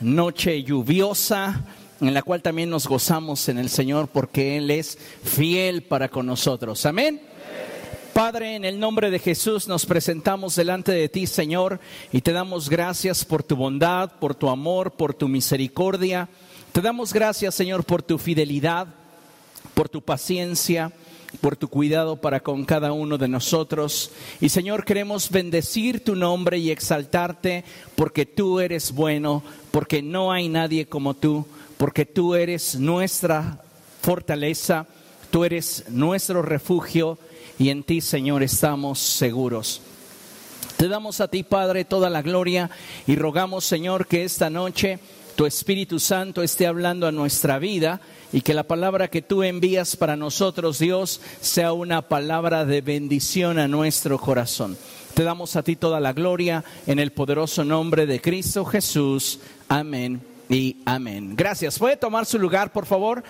noche lluviosa en la cual también nos gozamos en el Señor porque Él es fiel para con nosotros. Amén. Padre, en el nombre de Jesús nos presentamos delante de ti, Señor, y te damos gracias por tu bondad, por tu amor, por tu misericordia. Te damos gracias, Señor, por tu fidelidad, por tu paciencia, por tu cuidado para con cada uno de nosotros. Y Señor, queremos bendecir tu nombre y exaltarte porque tú eres bueno, porque no hay nadie como tú, porque tú eres nuestra fortaleza, tú eres nuestro refugio y en ti, Señor, estamos seguros. Te damos a ti, Padre, toda la gloria y rogamos, Señor, que esta noche tu Espíritu Santo esté hablando a nuestra vida y que la palabra que tú envías para nosotros, Dios, sea una palabra de bendición a nuestro corazón. Te damos a ti toda la gloria en el poderoso nombre de Cristo Jesús. Amén y amén. Gracias. ¿Puede tomar su lugar, por favor?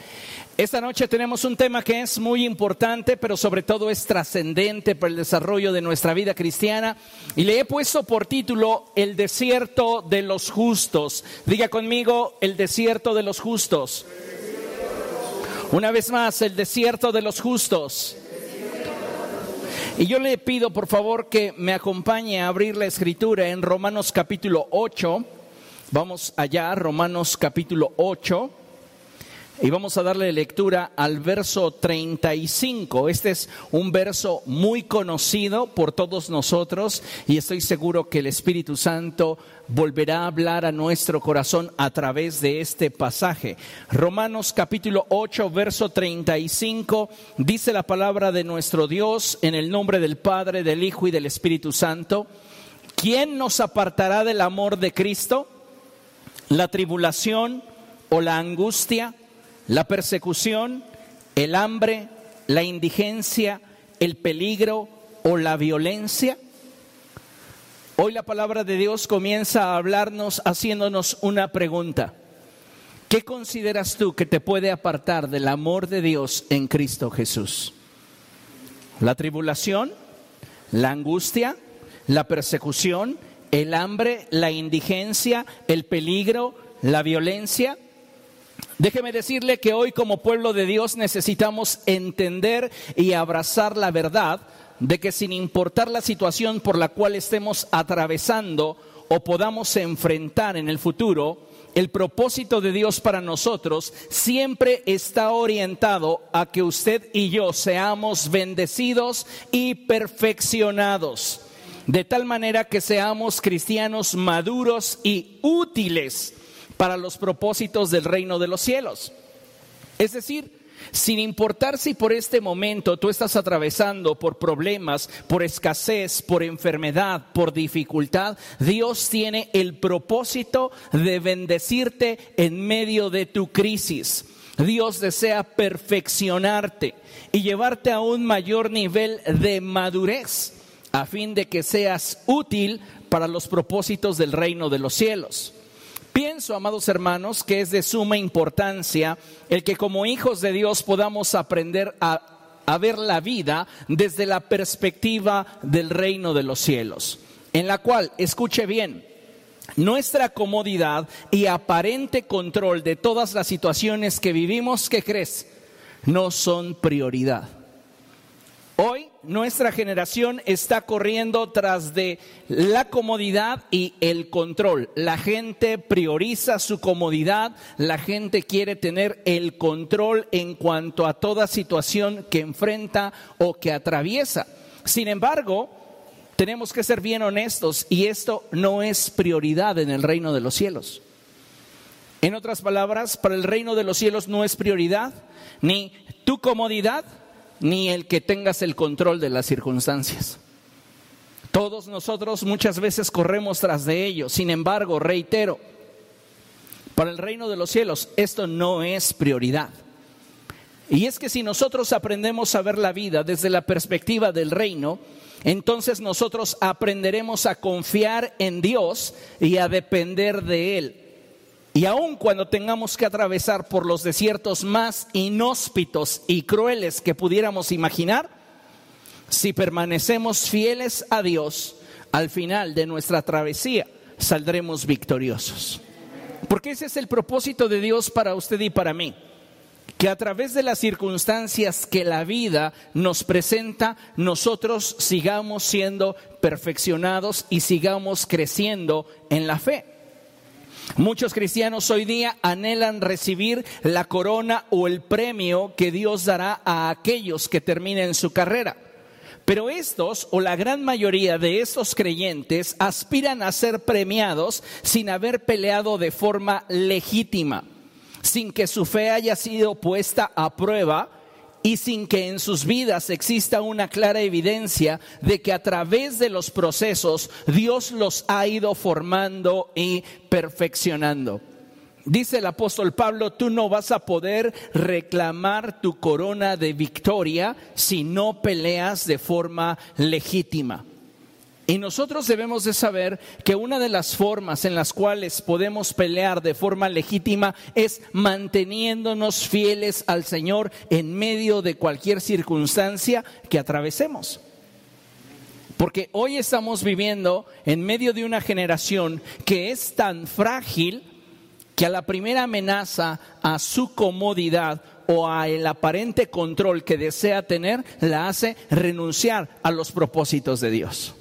Esta noche tenemos un tema que es muy importante, pero sobre todo es trascendente para el desarrollo de nuestra vida cristiana. Y le he puesto por título El desierto de los justos. Diga conmigo, el desierto de los justos. Una vez más, el desierto de los justos. Y yo le pido, por favor, que me acompañe a abrir la escritura en Romanos capítulo 8. Vamos allá, Romanos capítulo 8. Y vamos a darle lectura al verso 35. Este es un verso muy conocido por todos nosotros y estoy seguro que el Espíritu Santo volverá a hablar a nuestro corazón a través de este pasaje. Romanos capítulo 8, verso 35, dice la palabra de nuestro Dios en el nombre del Padre, del Hijo y del Espíritu Santo. ¿Quién nos apartará del amor de Cristo? ¿La tribulación o la angustia? La persecución, el hambre, la indigencia, el peligro o la violencia? Hoy la palabra de Dios comienza a hablarnos haciéndonos una pregunta. ¿Qué consideras tú que te puede apartar del amor de Dios en Cristo Jesús? ¿La tribulación? ¿La angustia? ¿La persecución? ¿El hambre? ¿La indigencia? ¿El peligro? ¿La violencia? Déjeme decirle que hoy como pueblo de Dios necesitamos entender y abrazar la verdad de que sin importar la situación por la cual estemos atravesando o podamos enfrentar en el futuro, el propósito de Dios para nosotros siempre está orientado a que usted y yo seamos bendecidos y perfeccionados, de tal manera que seamos cristianos maduros y útiles para los propósitos del reino de los cielos. Es decir, sin importar si por este momento tú estás atravesando por problemas, por escasez, por enfermedad, por dificultad, Dios tiene el propósito de bendecirte en medio de tu crisis. Dios desea perfeccionarte y llevarte a un mayor nivel de madurez a fin de que seas útil para los propósitos del reino de los cielos. Pienso, amados hermanos, que es de suma importancia el que como hijos de Dios podamos aprender a, ver la vida desde la perspectiva del reino de los cielos, en la cual, escuche bien, nuestra comodidad y aparente control de todas las situaciones que vivimos, ¿qué crees? No son prioridad. Hoy nuestra generación está corriendo tras de la comodidad y el control. La gente prioriza su comodidad, la gente quiere tener el control en cuanto a toda situación que enfrenta o que atraviesa. Sin embargo, tenemos que ser bien honestos y esto no es prioridad en el reino de los cielos. En otras palabras, para el reino de los cielos no es prioridad ni tu comodidad, ni el que tengas el control de las circunstancias. Todos nosotros muchas veces corremos tras de ello. Sin embargo, reitero, para el reino de los cielos esto no es prioridad. Y es que si nosotros aprendemos a ver la vida desde la perspectiva del reino, entonces nosotros aprenderemos a confiar en Dios y a depender de Él. Y aun cuando tengamos que atravesar por los desiertos más inhóspitos y crueles que pudiéramos imaginar, si permanecemos fieles a Dios, al final de nuestra travesía saldremos victoriosos. Porque ese es el propósito de Dios para usted y para mí. Que a través de las circunstancias que la vida nos presenta, nosotros sigamos siendo perfeccionados y sigamos creciendo en la fe. Muchos cristianos hoy día anhelan recibir la corona o el premio que Dios dará a aquellos que terminen su carrera. Pero estos, o la gran mayoría de estos creyentes, aspiran a ser premiados sin haber peleado de forma legítima, sin que su fe haya sido puesta a prueba y sin que en sus vidas exista una clara evidencia de que a través de los procesos Dios los ha ido formando y perfeccionando. Dice el apóstol Pablo, tú no vas a poder reclamar tu corona de victoria si no peleas de forma legítima. Y nosotros debemos de saber que una de las formas en las cuales podemos pelear de forma legítima es manteniéndonos fieles al Señor en medio de cualquier circunstancia que atravesemos. Porque hoy estamos viviendo en medio de una generación que es tan frágil que a la primera amenaza a su comodidad o al aparente control que desea tener, la hace renunciar a los propósitos de Dios.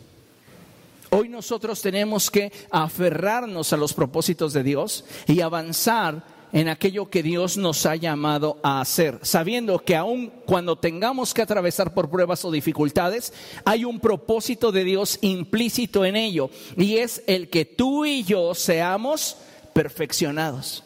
Hoy nosotros tenemos que aferrarnos a los propósitos de Dios y avanzar en aquello que Dios nos ha llamado a hacer, sabiendo que aun cuando tengamos que atravesar por pruebas o dificultades, hay un propósito de Dios implícito en ello, y es el que tú y yo seamos perfeccionados.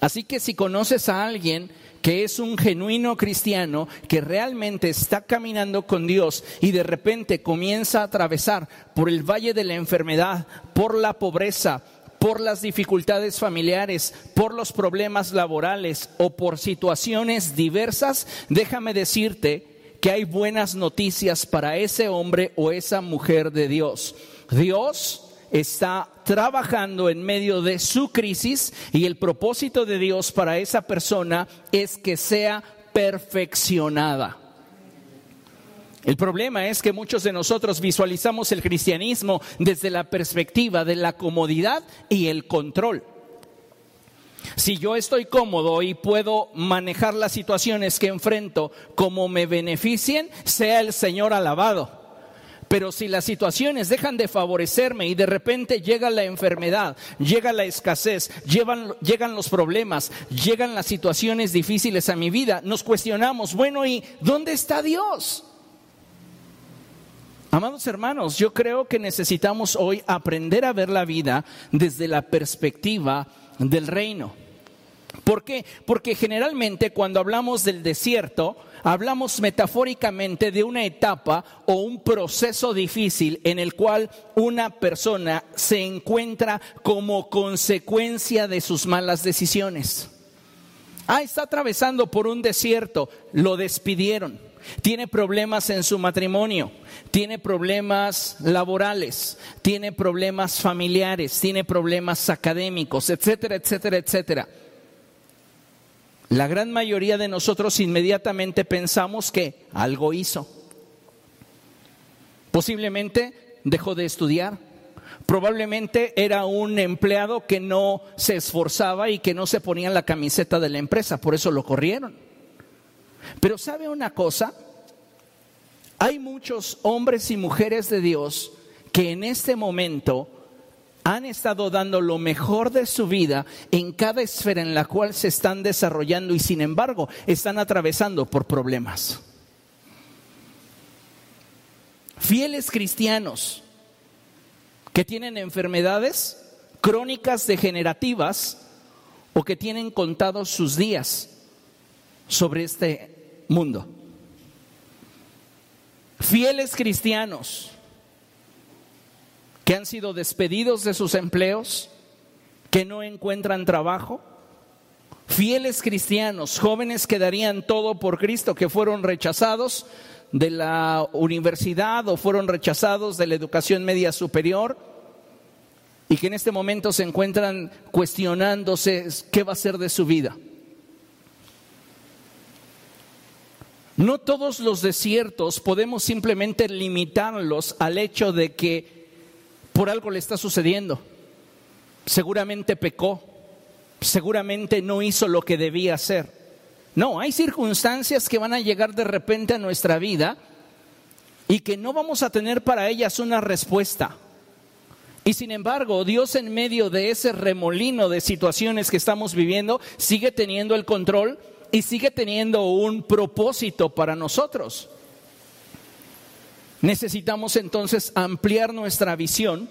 Así que si conoces a alguien que es un genuino cristiano, que realmente está caminando con Dios y de repente comienza a atravesar por el valle de la enfermedad, por la pobreza, por las dificultades familiares, por los problemas laborales o por situaciones diversas, déjame decirte que hay buenas noticias para ese hombre o esa mujer de Dios. Dios está trabajando en medio de su crisis y el propósito de Dios para esa persona es que sea perfeccionada. El problema es que muchos de nosotros visualizamos el cristianismo desde la perspectiva de la comodidad y el control. Si yo estoy cómodo y puedo manejar las situaciones que enfrento como me beneficien, sea el Señor alabado. Pero si las situaciones dejan de favorecerme y de repente llega la enfermedad, llega la escasez, llegan, los problemas, llegan las situaciones difíciles a mi vida, nos cuestionamos, bueno, ¿y dónde está Dios? Amados hermanos, yo creo que necesitamos hoy aprender a ver la vida desde la perspectiva del reino. ¿Por qué? Porque generalmente cuando hablamos del desierto, hablamos metafóricamente de una etapa o un proceso difícil en el cual una persona se encuentra como consecuencia de sus malas decisiones. Ah, está atravesando por un desierto, lo despidieron, tiene problemas en su matrimonio, tiene problemas laborales, tiene problemas familiares, tiene problemas académicos, etcétera, etcétera, etcétera. La gran mayoría de nosotros inmediatamente pensamos que algo hizo. Posiblemente dejó de estudiar. Probablemente era un empleado que no se esforzaba y que no se ponía en la camiseta de la empresa, por eso lo corrieron. Pero ¿sabe una cosa? Hay muchos hombres y mujeres de Dios que en este momento han estado dando lo mejor de su vida en cada esfera en la cual se están desarrollando y sin embargo están atravesando por problemas. Fieles cristianos que tienen enfermedades crónicas degenerativas o que tienen contados sus días sobre este mundo. Fieles cristianos que han sido despedidos de sus empleos, que no encuentran trabajo, fieles cristianos, jóvenes que darían todo por Cristo, que fueron rechazados de la universidad o fueron rechazados de la educación media superior y que en este momento se encuentran cuestionándose qué va a ser de su vida. No todos los desiertos podemos simplemente limitarlos al hecho de que por algo le está sucediendo. seguramente pecó, seguramente no hizo lo que debía hacer. No, hay circunstancias que van a llegar de repente a nuestra vida y que no vamos a tener para ellas una respuesta. Y sin embargo, Dios en medio de ese remolino de situaciones que estamos viviendo sigue teniendo el control y sigue teniendo un propósito para nosotros. Necesitamos entonces ampliar nuestra visión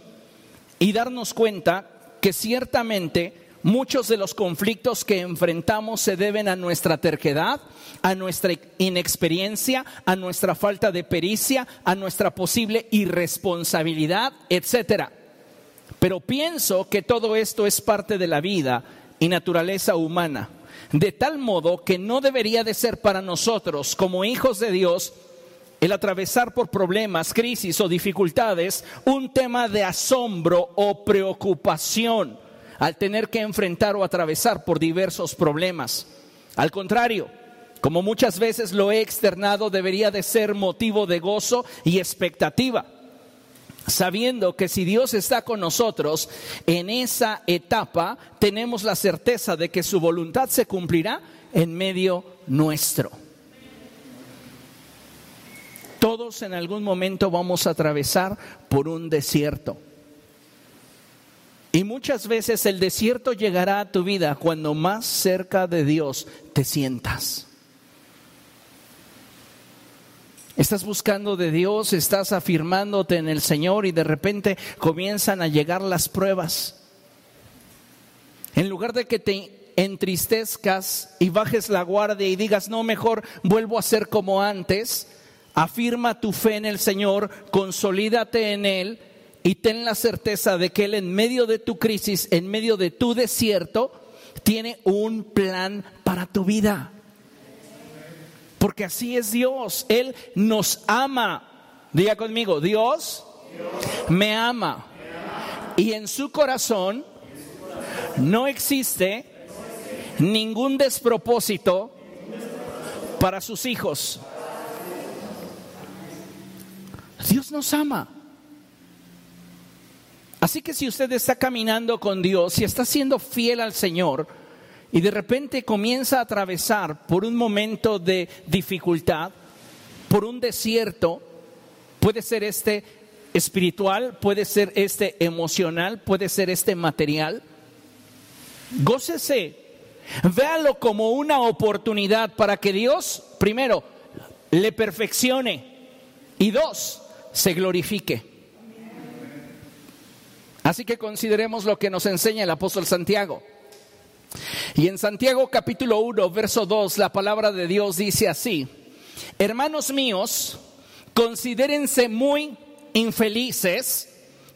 y darnos cuenta que ciertamente muchos de los conflictos que enfrentamos se deben a nuestra terquedad, a nuestra inexperiencia, a nuestra falta de pericia, a nuestra posible irresponsabilidad, etcétera. Pero pienso que todo esto es parte de la vida y naturaleza humana, de tal modo que no debería de ser para nosotros como hijos de Dios el atravesar por problemas, crisis o dificultades un tema de asombro o preocupación al tener que enfrentar o atravesar por diversos problemas. Al contrario, como muchas veces lo he externado, debería de ser motivo de gozo y expectativa sabiendo que si Dios está con nosotros en esa etapa, tenemos la certeza de que su voluntad se cumplirá en medio nuestro. Todos en algún momento vamos a atravesar por un desierto. Y muchas veces el desierto llegará a tu vida cuando más cerca de Dios te sientas. Estás buscando de Dios, estás afirmándote en el Señor y de repente comienzan a llegar las pruebas. En lugar de que te entristezcas y bajes la guardia y digas, no, mejor vuelvo a ser como antes, afirma tu fe en el Señor, consolídate en Él y ten la certeza de que Él en medio de tu crisis, en medio de tu desierto, tiene un plan para tu vida. Porque así es Dios. Él nos ama. Diga conmigo, Dios, Me, ama. Y en su corazón no existe ningún despropósito para sus hijos. Dios nos ama. Así que si usted está caminando con Dios, si está siendo fiel al Señor, y de repente comienza a atravesar por un momento de dificultad, por un desierto, puede ser este espiritual, puede ser este emocional, puede ser este material, gócese, véalo como una oportunidad para que Dios, primero, le perfeccione y dos, se glorifique. Así que consideremos lo que nos enseña el apóstol Santiago. Y en Santiago capítulo 1, verso 2, la palabra de Dios dice así, hermanos míos, considérense muy infelices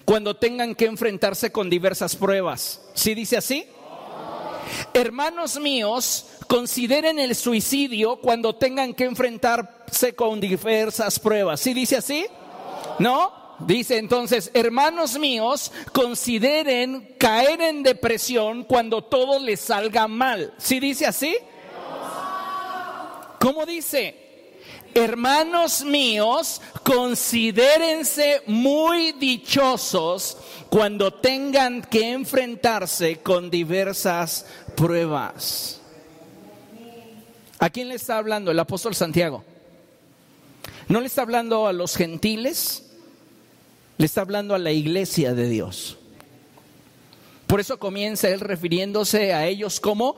cuando tengan que enfrentarse con diversas pruebas. ¿Sí dice así? Hermanos míos, consideren el suicidio cuando tengan que enfrentarse con diversas pruebas. ¿Sí dice así? ¿No? Dice entonces, hermanos míos, consideren caer en depresión cuando todo les salga mal. ¿Sí dice así? ¿Cómo dice? Hermanos míos, considérense muy dichosos cuando tengan que enfrentarse con diversas pruebas. ¿A quién le está hablando el apóstol Santiago? ¿No le está hablando a los gentiles? Le está hablando a la iglesia de Dios. Por eso comienza él refiriéndose a ellos como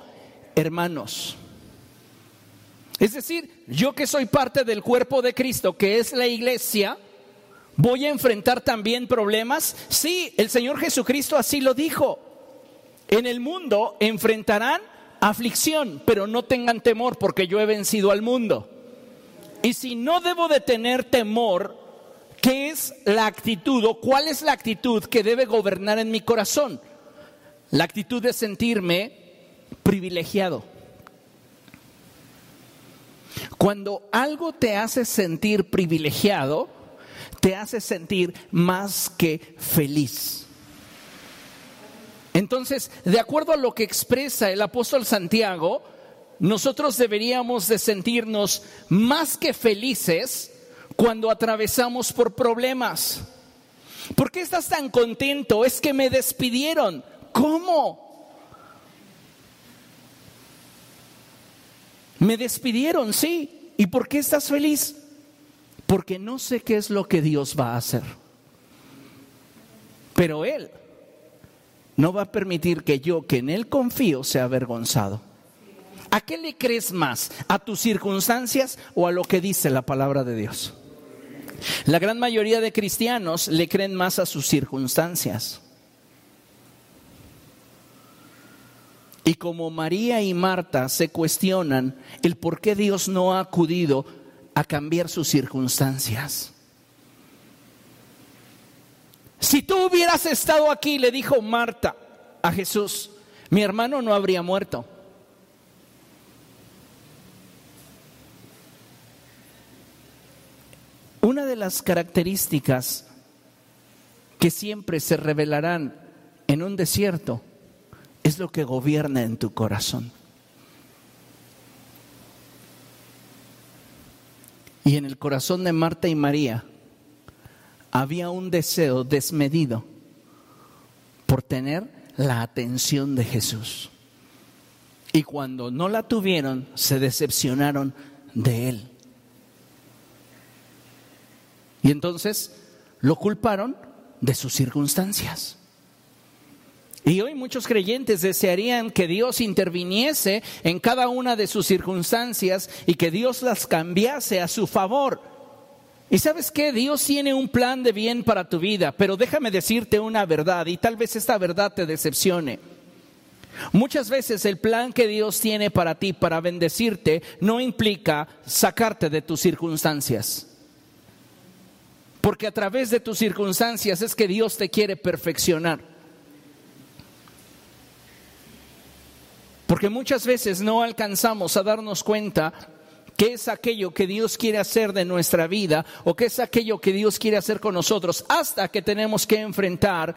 hermanos. Es decir, yo que soy parte del cuerpo de Cristo, que es la iglesia, voy a enfrentar también problemas. Sí, el Señor Jesucristo así lo dijo. En el mundo enfrentarán aflicción, pero no tengan temor porque yo he vencido al mundo. Y si no debo de tener temor, ¿Qué es la actitud o cuál es la actitud que debe gobernar en mi corazón? La actitud de sentirme privilegiado. Cuando algo te hace sentir privilegiado, te hace sentir más que feliz. Entonces, de acuerdo a lo que expresa el apóstol Santiago, nosotros deberíamos de sentirnos más que felices cuando atravesamos por problemas. ¿Por qué estás tan contento? Es que me despidieron. ¿Cómo? Me despidieron, sí. ¿Y por qué estás feliz? Porque no sé qué es lo que Dios va a hacer. Pero Él no va a permitir que yo, que en Él confío, sea avergonzado. ¿A qué le crees más? ¿A tus circunstancias o a lo que dice la palabra de Dios? La gran mayoría de cristianos le creen más a sus circunstancias. Y como María y Marta se cuestionan el por qué Dios no ha acudido a cambiar sus circunstancias. Si tú hubieras estado aquí, le dijo Marta a Jesús, mi hermano no habría muerto. Una de las características que siempre se revelarán en un desierto es lo que gobierna en tu corazón. Y en el corazón de Marta y María había un deseo desmedido por tener la atención de Jesús. Y cuando no la tuvieron, se decepcionaron de Él. Y entonces lo culparon de sus circunstancias. Y hoy muchos creyentes desearían que Dios interviniese en cada una de sus circunstancias y que Dios las cambiase a su favor. Y sabes qué, Dios tiene un plan de bien para tu vida, pero déjame decirte una verdad y tal vez esta verdad te decepcione. Muchas veces el plan que Dios tiene para ti, para bendecirte, no implica sacarte de tus circunstancias. Porque a través de tus circunstancias es que Dios te quiere perfeccionar. Porque muchas veces no alcanzamos a darnos cuenta qué es aquello que Dios quiere hacer de nuestra vida o qué es aquello que Dios quiere hacer con nosotros hasta que tenemos que enfrentar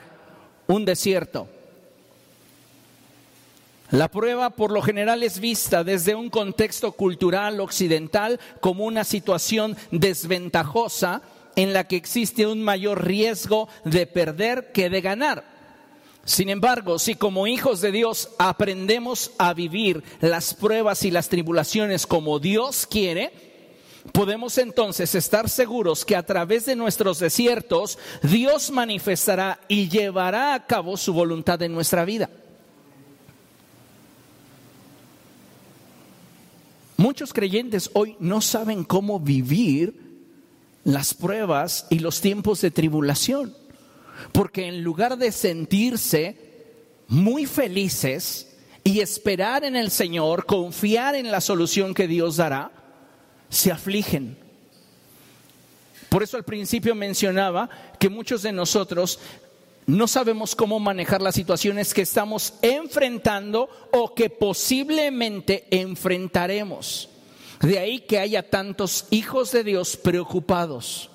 un desierto. La prueba por lo general es vista desde un contexto cultural occidental como una situación desventajosa en la que existe un mayor riesgo de perder que de ganar. Sin embargo, si como hijos de Dios aprendemos a vivir las pruebas y las tribulaciones como Dios quiere, podemos entonces estar seguros que a través de nuestros desiertos Dios manifestará y llevará a cabo su voluntad en nuestra vida. Muchos creyentes hoy no saben cómo vivir las pruebas y los tiempos de tribulación. Porque en lugar de sentirse muy felices y esperar en el Señor, confiar en la solución que Dios dará, se afligen. Por eso al principio mencionaba que muchos de nosotros no sabemos cómo manejar las situaciones que estamos enfrentando o que posiblemente enfrentaremos. De ahí que haya tantos hijos de Dios preocupados.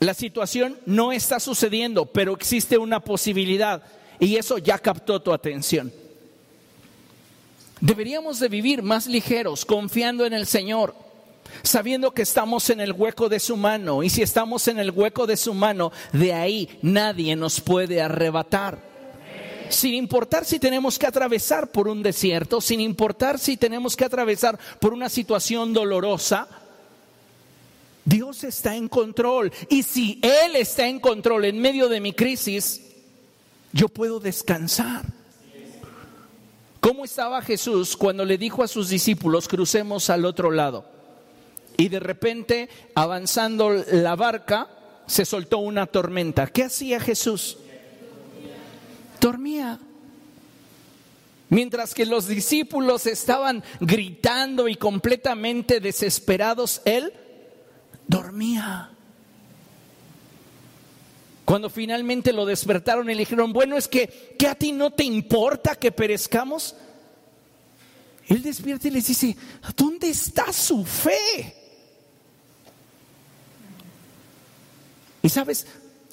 La situación no está sucediendo, pero existe una posibilidad y eso ya captó tu atención. Deberíamos de vivir más ligeros, confiando en el Señor, sabiendo que estamos en el hueco de su mano y si estamos en el hueco de su mano, de ahí nadie nos puede arrebatar. Sin importar si tenemos que atravesar por un desierto, sin importar si tenemos que atravesar por una situación dolorosa, Dios está en control. Y si Él está en control en medio de mi crisis, yo puedo descansar. ¿Cómo estaba Jesús cuando le dijo a sus discípulos, crucemos al otro lado? Y de repente, avanzando la barca, se soltó una tormenta. ¿Qué hacía Jesús? Dormía. Mientras que los discípulos estaban gritando y completamente desesperados, Él dormía. Cuando finalmente lo despertaron y le dijeron, bueno, es que, ¿que a ti no te importa que perezcamos? Él despierta y les dice, ¿dónde está su fe? Y sabes,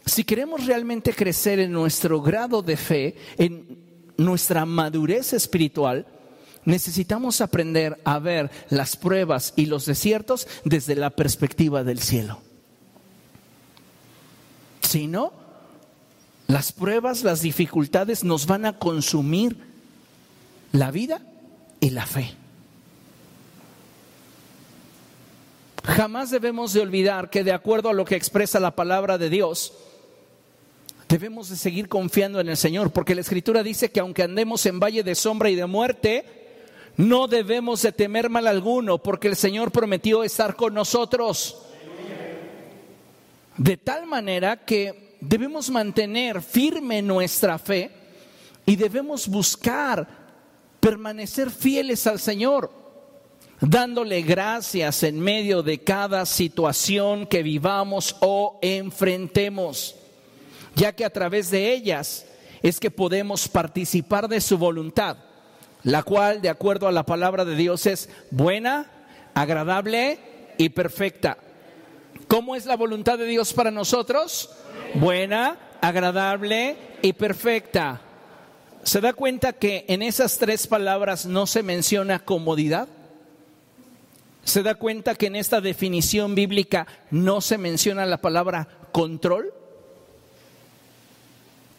si queremos realmente crecer en nuestro grado de fe, en nuestra madurez espiritual, necesitamos aprender a ver las pruebas y los desiertos desde la perspectiva del cielo. Si no, Las pruebas, las dificultades nos van a consumir la vida y la fe. Jamás debemos de olvidar que de acuerdo a lo que expresa la palabra de Dios, debemos de seguir confiando en el Señor, porque la Escritura dice que aunque andemos en valle de sombra y de muerte, no debemos de temer mal alguno, porque el Señor prometió estar con nosotros. De tal manera que debemos mantener firme nuestra fe y debemos buscar permanecer fieles al Señor dándole gracias en medio de cada situación que vivamos o enfrentemos, ya que a través de ellas es que podemos participar de su voluntad, la cual, de acuerdo a la palabra de Dios, es buena, agradable y perfecta. ¿Cómo es la voluntad de Dios para nosotros? Buena, agradable y perfecta. ¿Se da cuenta que en esas tres palabras no se menciona comodidad? ¿Se da cuenta que en esta definición bíblica no se menciona la palabra control?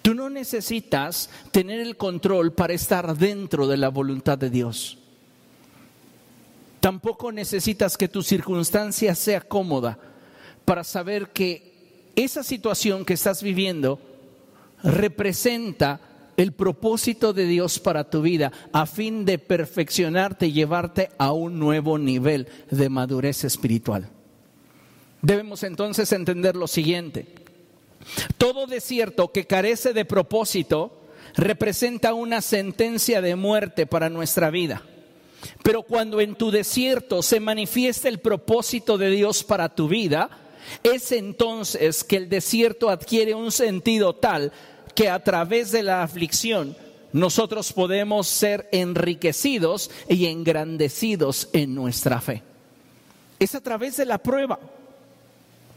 Tú no necesitas tener el control para estar dentro de la voluntad de Dios. Tampoco necesitas que tu circunstancia sea cómoda para saber que esa situación que estás viviendo representa el propósito de Dios para tu vida a fin de perfeccionarte y llevarte a un nuevo nivel de madurez espiritual. Debemos entonces entender lo siguiente. Todo desierto que carece de propósito representa una sentencia de muerte para nuestra vida. Pero cuando en tu desierto se manifiesta el propósito de Dios para tu vida, es entonces que el desierto adquiere un sentido tal que a través de la aflicción nosotros podemos ser enriquecidos y engrandecidos en nuestra fe. Es a través de la prueba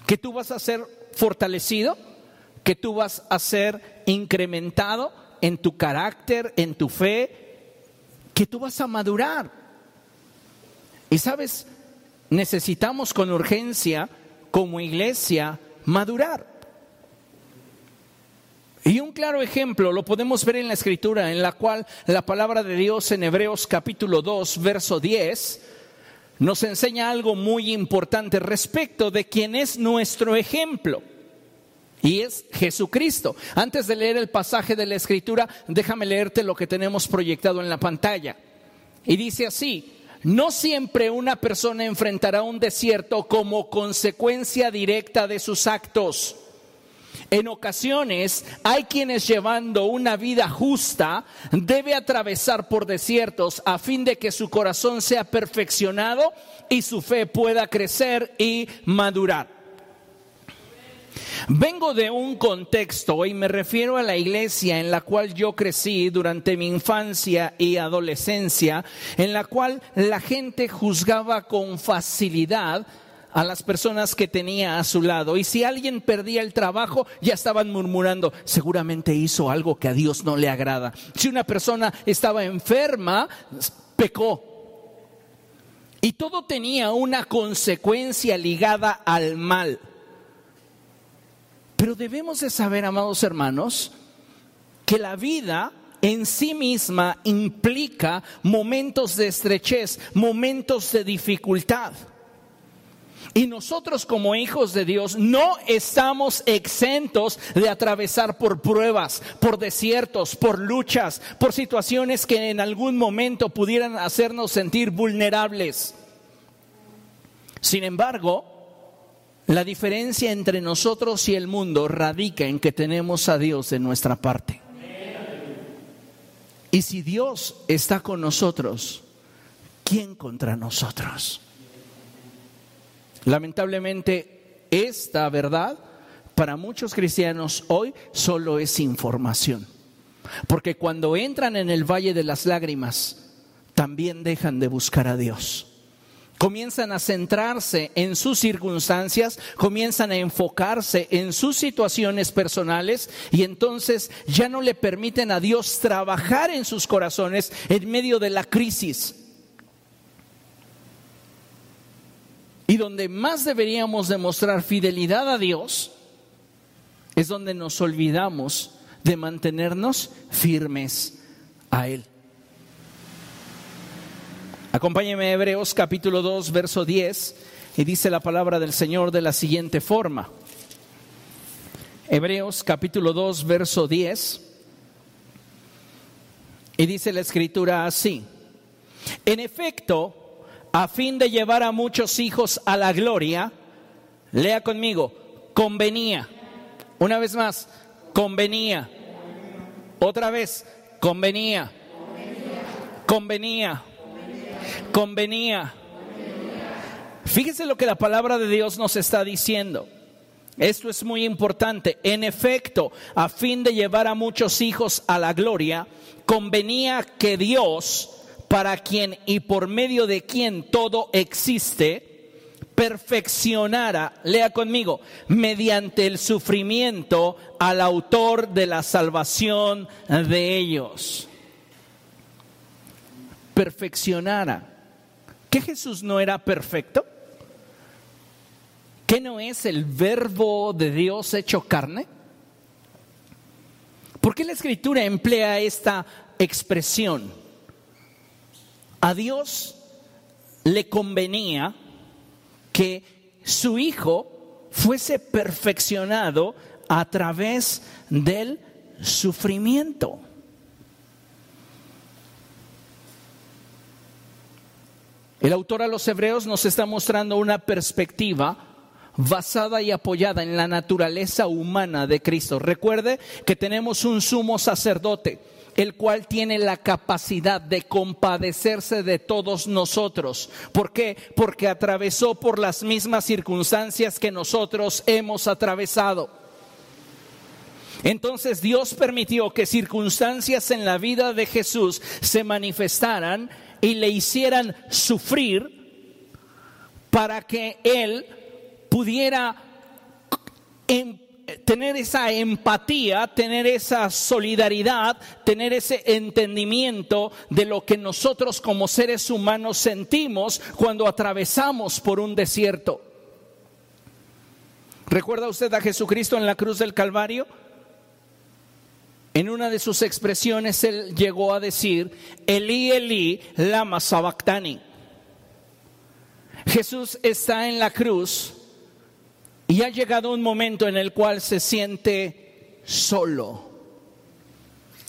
que tú vas a ser fortalecido, que tú vas a ser incrementado en tu carácter, en tu fe, que tú vas a madurar. Y sabes, necesitamos con urgencia como iglesia madurar. Y un claro ejemplo lo podemos ver en la escritura, en la cual la palabra de Dios en Hebreos capítulo 2, verso 10, nos enseña algo muy importante respecto de quién es nuestro ejemplo. Y es Jesucristo. Antes de leer el pasaje de la escritura, déjame leerte lo que tenemos proyectado en la pantalla. Y dice así, no siempre una persona enfrentará un desierto como consecuencia directa de sus actos en ocasiones hay quienes llevando una vida justa debe atravesar por desiertos a fin de que su corazón sea perfeccionado y su fe pueda crecer y madurar. Vengo de un contexto y me refiero a la iglesia en la cual yo crecí durante mi infancia y adolescencia, en la cual la gente juzgaba con facilidad a las personas que tenía a su lado. Y si alguien perdía el trabajo, ya estaban murmurando, seguramente hizo algo que a Dios no le agrada. Si una persona estaba enferma, pecó. Y todo tenía una consecuencia ligada al mal. Pero debemos de saber, amados hermanos, que la vida en sí misma implica momentos de estrechez, momentos de dificultad. Y nosotros como hijos de Dios no estamos exentos de atravesar por pruebas, por desiertos, por luchas, por situaciones que en algún momento pudieran hacernos sentir vulnerables. Sin embargo, la diferencia entre nosotros y el mundo radica en que tenemos a Dios de nuestra parte. Y si Dios está con nosotros, ¿quién contra nosotros? Lamentablemente, esta verdad para muchos cristianos hoy solo es información. Porque cuando entran en el valle de las lágrimas, también dejan de buscar a Dios. Comienzan a centrarse en sus circunstancias, comienzan a enfocarse en sus situaciones personales y entonces ya no le permiten a Dios trabajar en sus corazones en medio de la crisis. Y donde más deberíamos demostrar fidelidad a Dios es donde nos olvidamos de mantenernos firmes a Él. Acompáñeme a Hebreos capítulo 2, verso 10, y dice la palabra del Señor de la siguiente forma. Hebreos capítulo 2, verso 10, y dice la escritura así. En efecto, a fin de llevar a muchos hijos a la gloria, lea conmigo, convenía. Una vez más, convenía. Otra vez, convenía. Convenía. Convenía. Fíjese lo que la palabra de Dios nos está diciendo. Esto es muy importante. En efecto, a fin de llevar a muchos hijos a la gloria, convenía que Dios, para quien y por medio de quien todo existe, perfeccionara, lea conmigo, mediante el sufrimiento al autor de la salvación de ellos. Perfeccionara. ¿Que Jesús no era perfecto? ¿Qué no es el verbo de Dios hecho carne? ¿Por qué la escritura emplea esta expresión? A Dios le convenía que su hijo fuese perfeccionado a través del sufrimiento. El autor a los hebreos nos está mostrando una perspectiva basada y apoyada en la naturaleza humana de Cristo. Recuerde que tenemos un sumo sacerdote el cual tiene la capacidad de compadecerse de todos nosotros. ¿Por qué? Porque atravesó por las mismas circunstancias que nosotros hemos atravesado. Entonces Dios permitió que circunstancias en la vida de Jesús se manifestaran y le hicieran sufrir para que Él pudiera tener esa empatía, tener esa solidaridad, tener ese entendimiento de lo que nosotros como seres humanos sentimos cuando atravesamos por un desierto. ¿Recuerda usted a Jesucristo en la cruz del Calvario? En una de sus expresiones él llegó a decir, Elí, Elí, lama sabactani. Jesús está en la cruz y ha llegado un momento en el cual se siente solo.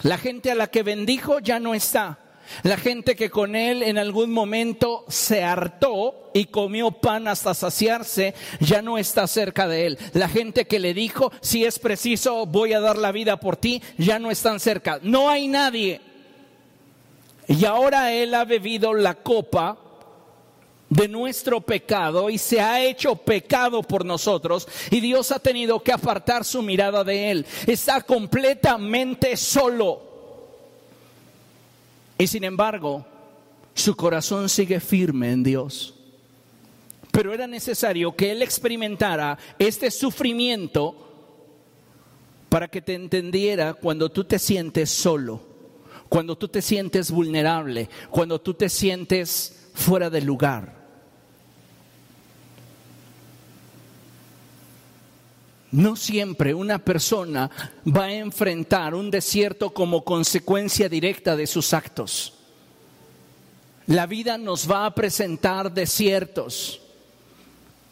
La gente a la que bendijo ya no está. La gente que con él en algún momento se hartó y comió pan hasta saciarse, ya no está cerca de él. La gente que le dijo, si es preciso, voy a dar la vida por ti, ya no están cerca. No hay nadie. Y ahora él ha bebido la copa de nuestro pecado y se ha hecho pecado por nosotros y Dios ha tenido que apartar su mirada de él. Está completamente solo. Y sin embargo, su corazón sigue firme en Dios. Pero era necesario que él experimentara este sufrimiento para que te entendiera cuando tú te sientes solo, cuando tú te sientes vulnerable, cuando tú te sientes fuera de lugar. No siempre una persona va a enfrentar un desierto como consecuencia directa de sus actos. La vida nos va a presentar desiertos.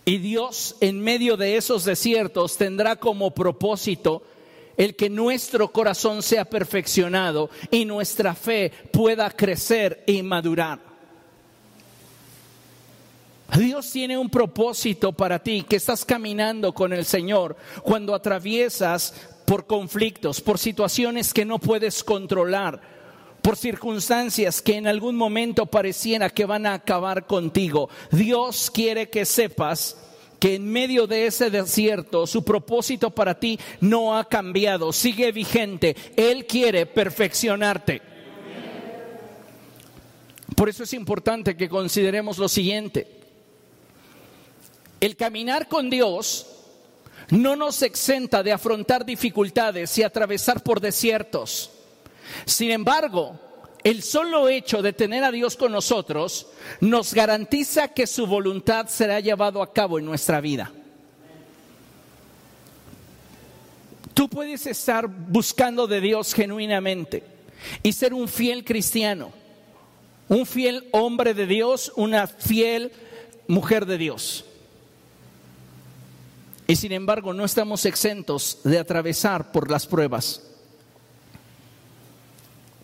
Y Dios en medio de esos desiertos tendrá como propósito el que nuestro corazón sea perfeccionado y nuestra fe pueda crecer y madurar. Dios tiene un propósito para ti, que estás caminando con el Señor cuando atraviesas por conflictos, por situaciones que no puedes controlar, por circunstancias que en algún momento pareciera que van a acabar contigo. Dios quiere que sepas que en medio de ese desierto su propósito para ti no ha cambiado, sigue vigente. Él quiere perfeccionarte. Por eso es importante que consideremos lo siguiente. El caminar con Dios no nos exenta de afrontar dificultades y atravesar por desiertos. Sin embargo, el solo hecho de tener a Dios con nosotros nos garantiza que su voluntad será llevado a cabo en nuestra vida. Tú puedes estar buscando de Dios genuinamente y ser un fiel cristiano, un fiel hombre de Dios, una fiel mujer de Dios. Y sin embargo no estamos exentos de atravesar por las pruebas.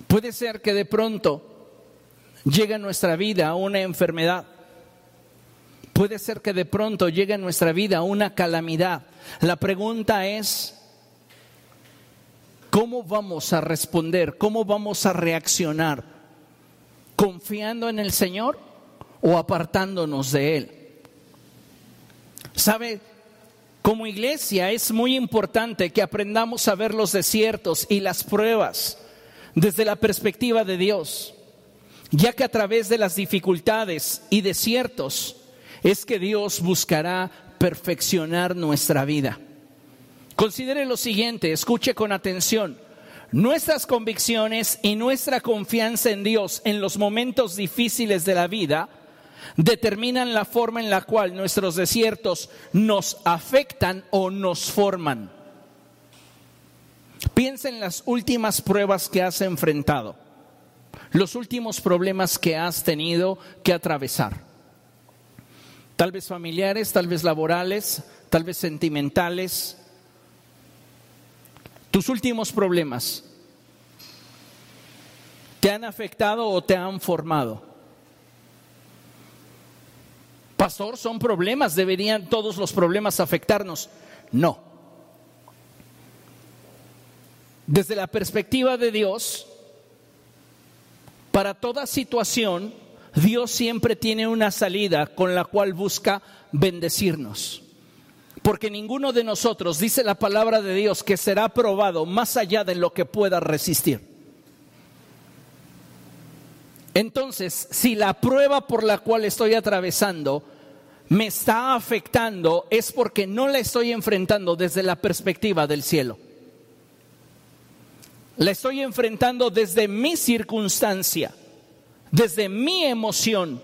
Puede ser que de pronto llegue a nuestra vida una enfermedad. Puede ser que de pronto llegue a nuestra vida una calamidad. La pregunta es, ¿cómo vamos a responder? ¿Cómo vamos a reaccionar? ¿Confiando en el Señor o apartándonos de Él? ¿Sabe? Como iglesia es muy importante que aprendamos a ver los desiertos y las pruebas desde la perspectiva de Dios, ya que a través de las dificultades y desiertos es que Dios buscará perfeccionar nuestra vida. Considere lo siguiente, escuche con atención. Nuestras convicciones y nuestra confianza en Dios en los momentos difíciles de la vida determinan la forma en la cual nuestros desiertos nos afectan o nos forman. Piensa en las últimas pruebas que has enfrentado, los últimos problemas que has tenido que atravesar. Tal vez familiares, tal vez laborales, tal vez sentimentales. Tus últimos problemas te han afectado o te han formado. Son problemas, deberían todos los problemas afectarnos. No. Desde la perspectiva de Dios, para toda situación, Dios siempre tiene una salida con la cual busca bendecirnos. Porque ninguno de nosotros, dice la palabra de Dios, que será probado más allá de lo que pueda resistir. Entonces, si la prueba por la cual estoy atravesando me está afectando, es porque no la estoy enfrentando desde la perspectiva del cielo. La estoy enfrentando desde mi circunstancia, desde mi emoción,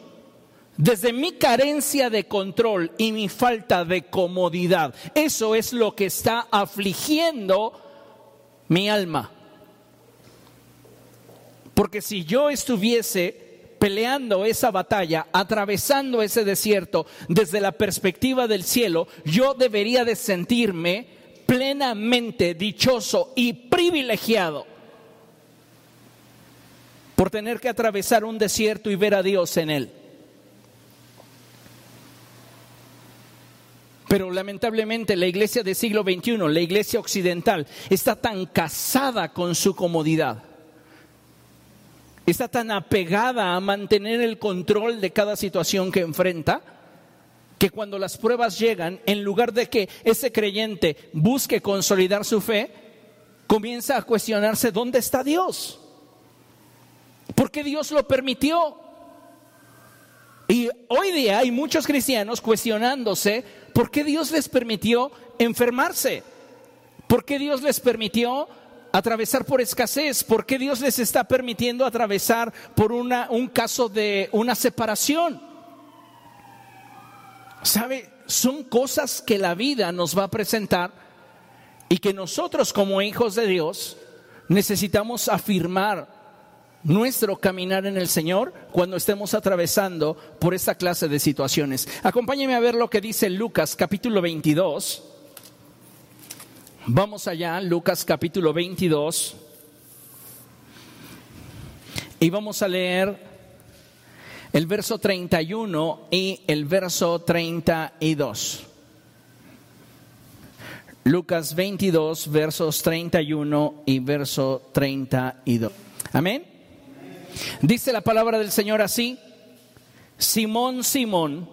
desde mi carencia de control y mi falta de comodidad. Eso es lo que está afligiendo mi alma. Porque si yo estuviese peleando esa batalla, atravesando ese desierto desde la perspectiva del cielo, yo debería de sentirme plenamente dichoso y privilegiado por tener que atravesar un desierto y ver a Dios en él. Pero lamentablemente la iglesia del siglo XXI, la iglesia occidental, está tan casada con su comodidad. Está tan apegada a mantener el control de cada situación que enfrenta que cuando las pruebas llegan, en lugar de que ese creyente busque consolidar su fe, comienza a cuestionarse dónde está Dios. ¿Por qué Dios lo permitió? Y hoy día hay muchos cristianos cuestionándose por qué Dios les permitió enfermarse, por qué Dios les permitió atravesar por escasez, por qué Dios les está permitiendo atravesar por una, un caso de una separación. ¿Sabe? Son cosas que la vida nos va a presentar y que nosotros como hijos de Dios necesitamos afirmar nuestro caminar en el Señor cuando estemos atravesando por esta clase de situaciones. Acompáñeme a ver lo que dice Lucas capítulo 22. Vamos allá, Lucas capítulo 22. Y vamos a leer el verso 31 y el verso 32. Lucas 22, versos 31 y verso 32. Amén. Dice la palabra del Señor así, Simón, Simón,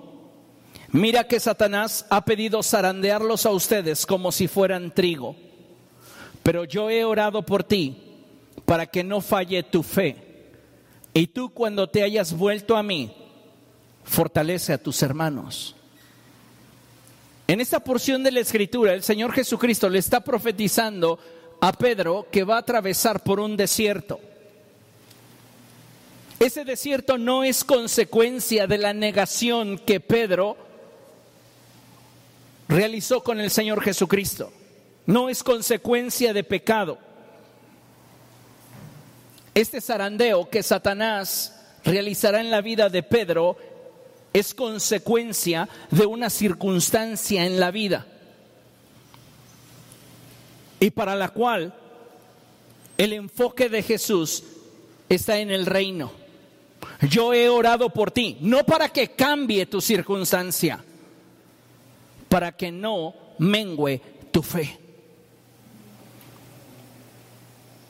mira que Satanás ha pedido zarandearlos a ustedes como si fueran trigo, pero yo he orado por ti para que no falle tu fe y tú cuando te hayas vuelto a mí, fortalece a tus hermanos. En esta porción de la escritura, el Señor Jesucristo le está profetizando a Pedro que va a atravesar por un desierto. Ese desierto no es consecuencia de la negación que Pedro realizó con el Señor Jesucristo. no es consecuencia de pecado. Este zarandeo que Satanás realizará en la vida de Pedro es consecuencia de una circunstancia en la vida y para la cual el enfoque de Jesús está en el reino. Yo he orado por ti, no para que cambie tu circunstancia, para que no mengue tu fe.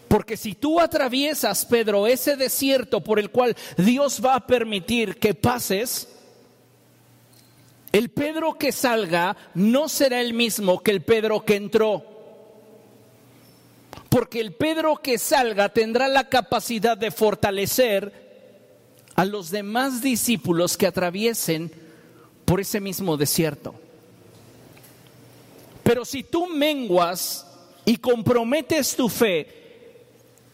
Porque si tú atraviesas, Pedro, ese desierto por el cual Dios va a permitir que pases, el Pedro que salga no será el mismo que el Pedro que entró. Porque el Pedro que salga tendrá la capacidad de fortalecer a los demás discípulos que atraviesen por ese mismo desierto. Pero si tú menguas y comprometes tu fe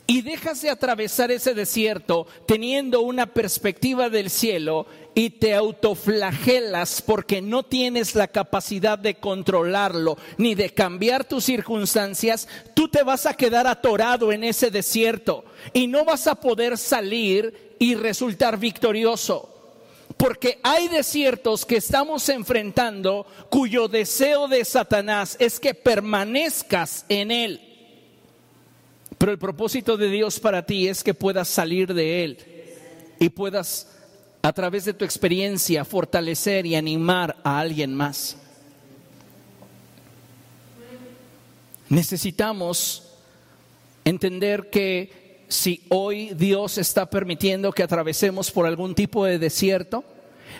y dejas de atravesar ese desierto teniendo una perspectiva del cielo y te autoflagelas porque no tienes la capacidad de controlarlo ni de cambiar tus circunstancias, tú te vas a quedar atorado en ese desierto y no vas a poder salir y resultar victorioso. Porque hay desiertos que estamos enfrentando cuyo deseo de Satanás es que permanezcas en él. Pero el propósito de Dios para ti es que puedas salir de él y puedas a través de tu experiencia fortalecer y animar a alguien más. Necesitamos entender que si hoy Dios está permitiendo que atravesemos por algún tipo de desierto,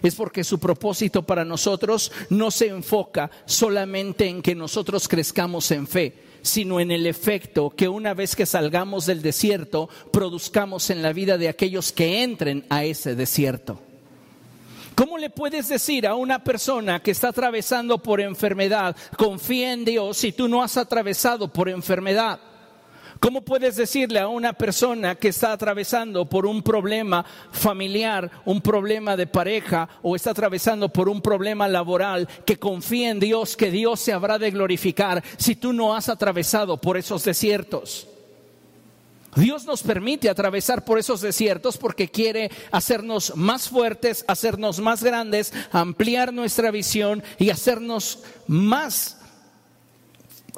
es porque su propósito para nosotros no se enfoca solamente en que nosotros crezcamos en fe, sino en el efecto que una vez que salgamos del desierto, produzcamos en la vida de aquellos que entren a ese desierto. ¿Cómo le puedes decir a una persona que está atravesando por enfermedad, confía en Dios si tú no has atravesado por enfermedad? ¿Cómo puedes decirle a una persona que está atravesando por un problema familiar, un problema de pareja o está atravesando por un problema laboral que confía en Dios, que Dios se habrá de glorificar si tú no has atravesado por esos desiertos? Dios nos permite atravesar por esos desiertos porque quiere hacernos más fuertes, hacernos más grandes, ampliar nuestra visión y hacernos más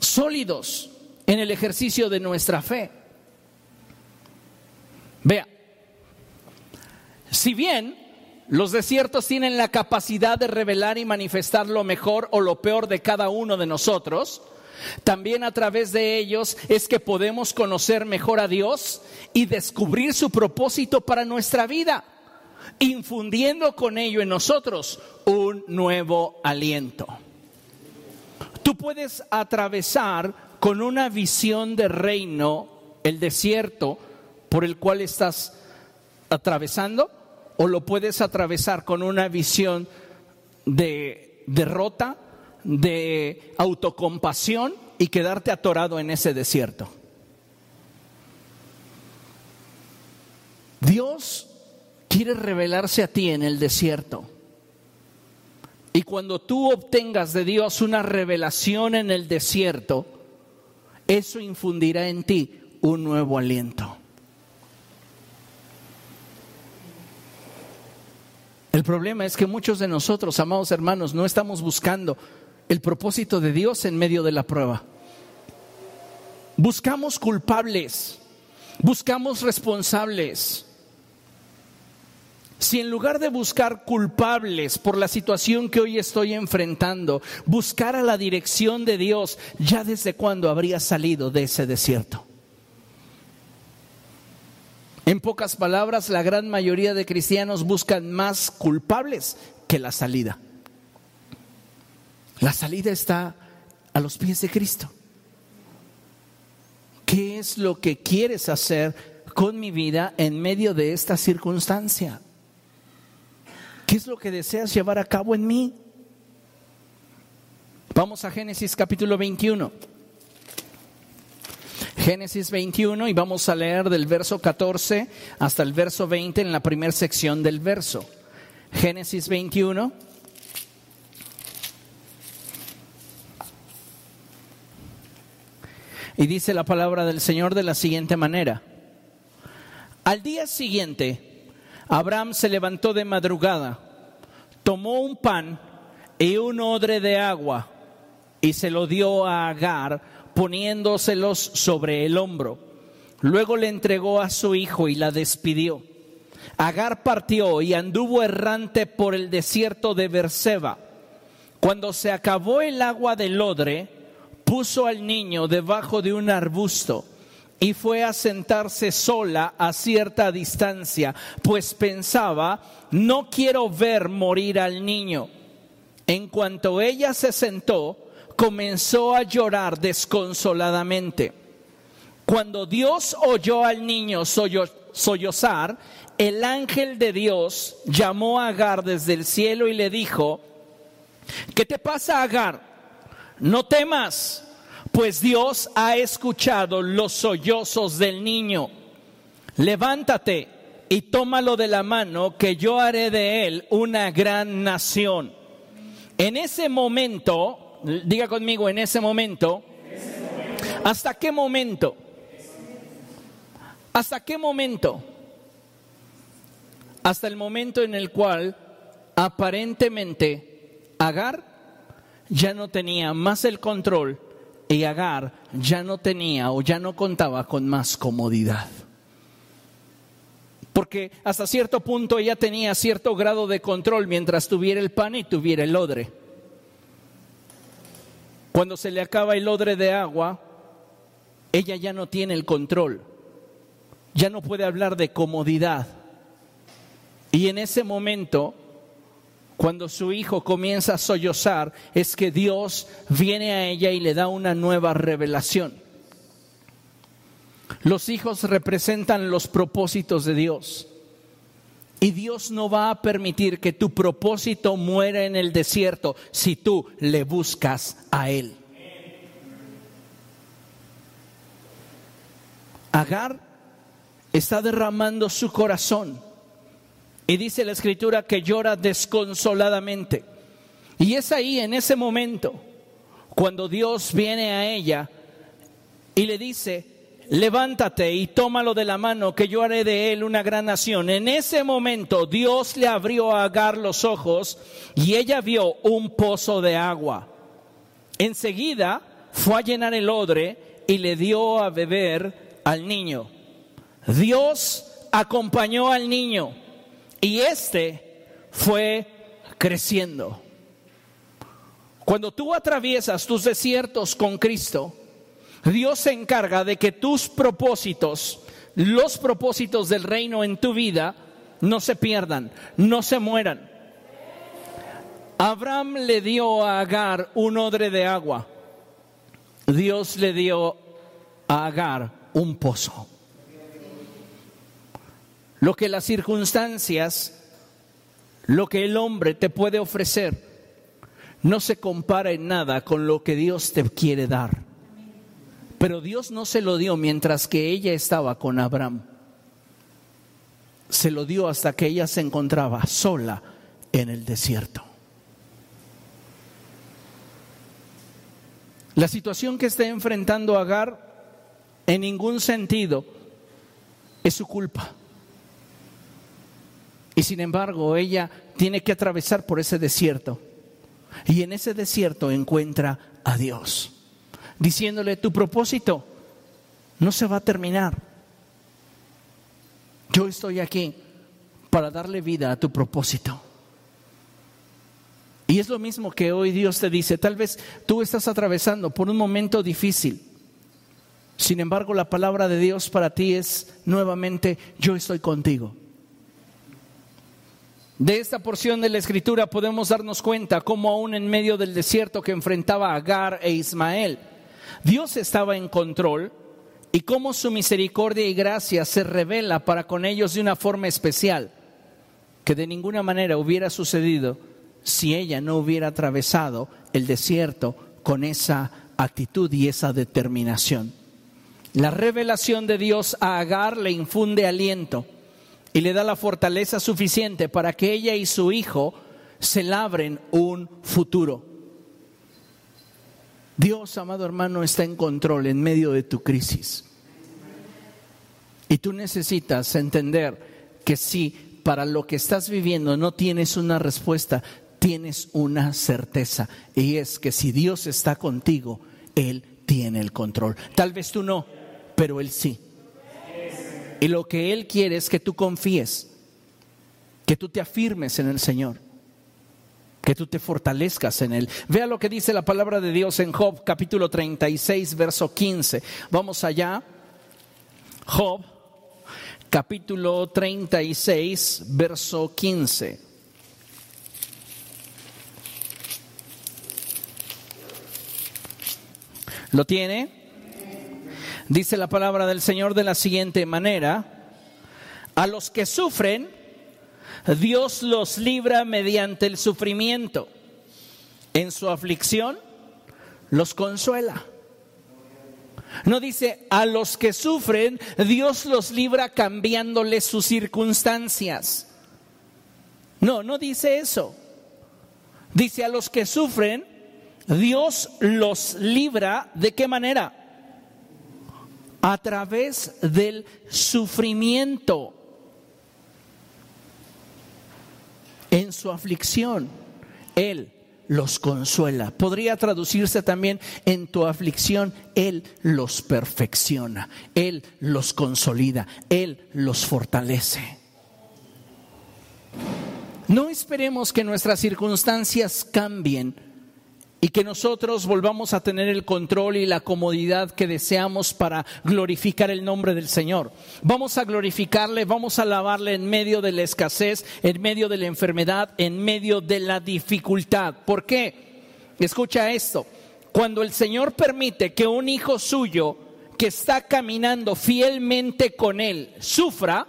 sólidos en el ejercicio de nuestra fe. Vea, si bien los desiertos tienen la capacidad de revelar y manifestar lo mejor o lo peor de cada uno de nosotros, también a través de ellos es que podemos conocer mejor a Dios y descubrir su propósito para nuestra vida, infundiendo con ello en nosotros un nuevo aliento. Tú puedes atravesar con una visión de reino el desierto por el cual estás atravesando o lo puedes atravesar con una visión de derrota de autocompasión y quedarte atorado en ese desierto. Dios quiere revelarse a ti en el desierto. Y cuando tú obtengas de Dios una revelación en el desierto, eso infundirá en ti un nuevo aliento. El problema es que muchos de nosotros, amados hermanos, no estamos buscando el propósito de Dios en medio de la prueba. Buscamos culpables, buscamos responsables. Si en lugar de buscar culpables por la situación que hoy estoy enfrentando, buscara la dirección de Dios, ya desde cuándo habría salido de ese desierto. En pocas palabras, la gran mayoría de cristianos buscan más culpables que la salida. La salida está a los pies de Cristo. ¿Qué es lo que quieres hacer con mi vida en medio de esta circunstancia? ¿Qué es lo que deseas llevar a cabo en mí? Vamos a Génesis capítulo 21. Génesis 21 y vamos a leer del verso 14 hasta el verso 20 en la primera sección del verso. Génesis 21 Y dice la palabra del Señor de la siguiente manera. Al día siguiente, Abraham se levantó de madrugada, tomó un pan y un odre de agua y se lo dio a Agar poniéndoselos sobre el hombro. Luego le entregó a su hijo y la despidió. Agar partió y anduvo errante por el desierto de Berseba. Cuando se acabó el agua del odre, puso al niño debajo de un arbusto y fue a sentarse sola a cierta distancia, pues pensaba, no quiero ver morir al niño. En cuanto ella se sentó, comenzó a llorar desconsoladamente. Cuando Dios oyó al niño sollozar, el ángel de Dios llamó a Agar desde el cielo y le dijo, ¿qué te pasa Agar? No temas, pues Dios ha escuchado los sollozos del niño. Levántate y tómalo de la mano, que yo haré de él una gran nación. En ese momento, Diga conmigo, en ese momento. ¿Hasta qué momento? ¿Hasta qué momento? Hasta el momento en el cual aparentemente Agar ya no tenía más el control y Agar ya no tenía o ya no contaba con más comodidad. Porque hasta cierto punto ella tenía cierto grado de control mientras tuviera el pan y tuviera el odre. Cuando se le acaba el odre de agua, ella ya no tiene el control, ya no puede hablar de comodidad. Y en ese momento, cuando su hijo comienza a sollozar, es que Dios viene a ella y le da una nueva revelación. Los hijos representan los propósitos de Dios. Y Dios no va a permitir que tu propósito muera en el desierto si tú le buscas a Él. Agar está derramando su corazón y dice la escritura que llora desconsoladamente. Y es ahí, en ese momento, cuando Dios viene a ella y le dice, levántate y tómalo de la mano, que yo haré de él una gran nación. En ese momento Dios le abrió a Agar los ojos y ella vio un pozo de agua. Enseguida fue a llenar el odre y le dio a beber al niño. Dios acompañó al niño y este fue creciendo. Cuando tú atraviesas tus desiertos con Cristo, Dios se encarga de que tus propósitos, los propósitos del reino en tu vida, no se pierdan, no se mueran. Abraham le dio a Agar un odre de agua. Dios le dio a Agar un pozo. Lo que las circunstancias, lo que el hombre te puede ofrecer, no se compara en nada con lo que Dios te quiere dar. Pero Dios no se lo dio mientras que ella estaba con Abraham. Se lo dio hasta que ella se encontraba sola en el desierto. La situación que está enfrentando Agar en ningún sentido es su culpa. Y sin embargo, ella tiene que atravesar por ese desierto. Y en ese desierto encuentra a Dios diciéndole, tu propósito no se va a terminar. Yo estoy aquí para darle vida a tu propósito. Y es lo mismo que hoy Dios te dice, tal vez tú estás atravesando por un momento difícil. Sin embargo, la palabra de Dios para ti es nuevamente, yo estoy contigo. De esta porción de la escritura podemos darnos cuenta cómo aún en medio del desierto que enfrentaba Agar e Ismael, Dios estaba en control y cómo su misericordia y gracia se revela para con ellos de una forma especial, que de ninguna manera hubiera sucedido si ella no hubiera atravesado el desierto con esa actitud y esa determinación. La revelación de Dios a Agar le infunde aliento y le da la fortaleza suficiente para que ella y su hijo se labren un futuro. Dios, amado hermano, está en control en medio de tu crisis. Y tú necesitas entender que si para lo que estás viviendo no tienes una respuesta, tienes una certeza. Y es que si Dios está contigo, Él tiene el control. Tal vez tú no, pero Él sí. Y lo que Él quiere es que tú confíes, que tú te afirmes en el Señor que tú te fortalezcas en Él. Vea lo que dice la palabra de Dios en Job capítulo 36, verso 15. Vamos allá. Job capítulo 36, verso 15. ¿Lo tiene? Dice la palabra del Señor de la siguiente manera, a los que sufren, Dios los libra mediante el sufrimiento. En su aflicción los consuela. No dice a los que sufren, Dios los libra cambiándoles sus circunstancias. No, no dice eso. Dice a los que sufren, Dios los libra de qué manera? A través del sufrimiento. en su aflicción. Él los consuela. Podría traducirse también en tu aflicción, Él los perfecciona, Él los consolida, Él los fortalece. No esperemos que nuestras circunstancias cambien y que nosotros volvamos a tener el control y la comodidad que deseamos para glorificar el nombre del Señor. Vamos a glorificarle, vamos a alabarle en medio de la escasez, en medio de la enfermedad, en medio de la dificultad. ¿Por qué? Escucha esto. Cuando el Señor permite que un hijo suyo que está caminando fielmente con él sufra,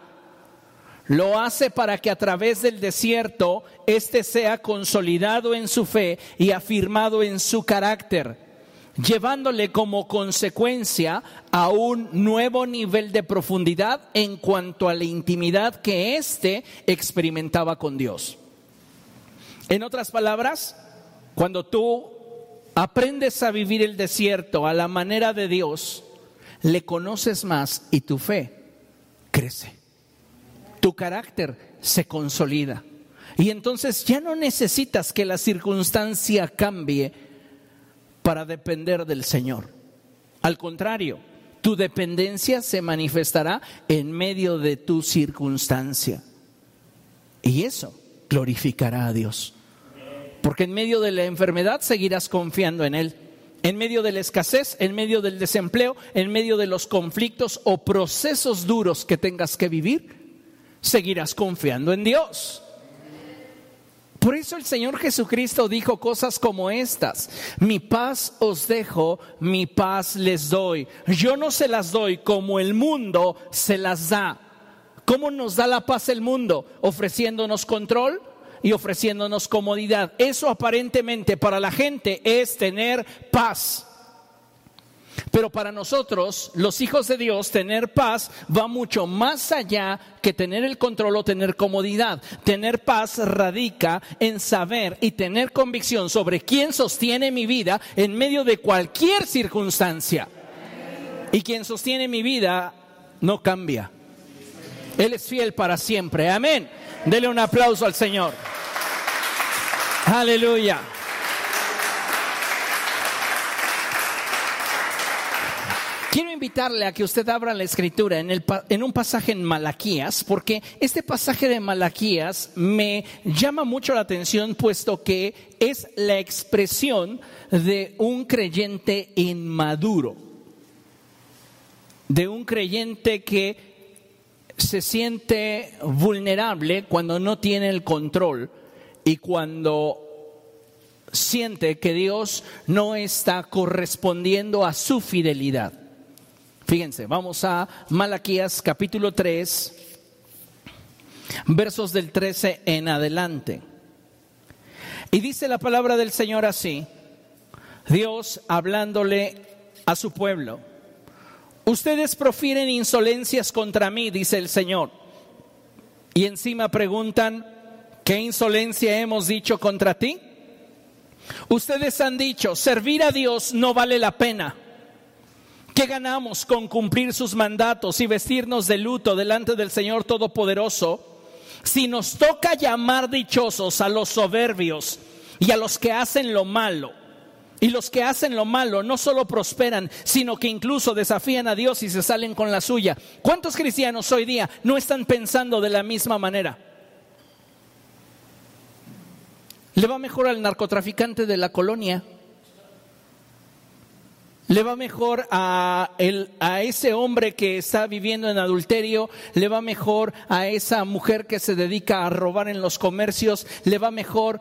lo hace para que a través del desierto éste sea consolidado en su fe y afirmado en su carácter, llevándole como consecuencia a un nuevo nivel de profundidad en cuanto a la intimidad que éste experimentaba con Dios. En otras palabras, cuando tú aprendes a vivir el desierto a la manera de Dios, le conoces más y tu fe crece tu carácter se consolida. Y entonces ya no necesitas que la circunstancia cambie para depender del Señor. Al contrario, tu dependencia se manifestará en medio de tu circunstancia. Y eso glorificará a Dios. Porque en medio de la enfermedad seguirás confiando en Él. En medio de la escasez, en medio del desempleo, en medio de los conflictos o procesos duros que tengas que vivir, seguirás confiando en Dios. Por eso el Señor Jesucristo dijo cosas como estas, mi paz os dejo, mi paz les doy. Yo no se las doy como el mundo se las da. ¿Cómo nos da la paz el mundo? Ofreciéndonos control y ofreciéndonos comodidad. Eso aparentemente para la gente es tener paz. Pero para nosotros, los hijos de Dios, tener paz va mucho más allá que tener el control o tener comodidad. Tener paz radica en saber y tener convicción sobre quién sostiene mi vida en medio de cualquier circunstancia. Y quien sostiene mi vida no cambia. Él es fiel para siempre. Amén. Dele un aplauso al Señor. Aleluya. Quiero invitarle a que usted abra la escritura en, en, un pasaje en Malaquías, porque este pasaje de Malaquías me llama mucho la atención, puesto que es la expresión de un creyente inmaduro, de un creyente que se siente vulnerable cuando no tiene el control y cuando siente que Dios no está correspondiendo a su fidelidad. Fíjense, vamos a Malaquías capítulo 3, versos del 13 en adelante. Y dice la palabra del Señor así, Dios hablándole a su pueblo, ustedes profieren insolencias contra mí, dice el Señor, y encima preguntan, ¿qué insolencia hemos dicho contra ti? Ustedes han dicho, servir a Dios no vale la pena. ¿Qué ganamos con cumplir sus mandatos y vestirnos de luto delante del Señor Todopoderoso si nos toca llamar dichosos a los soberbios y a los que hacen lo malo? Y los que hacen lo malo no solo prosperan, sino que incluso desafían a Dios y se salen con la suya. ¿Cuántos cristianos hoy día no están pensando de la misma manera? Le va mejor al narcotraficante de la colonia. Le va mejor a, el, a ese hombre que está viviendo en adulterio, le va mejor a esa mujer que se dedica a robar en los comercios, le va mejor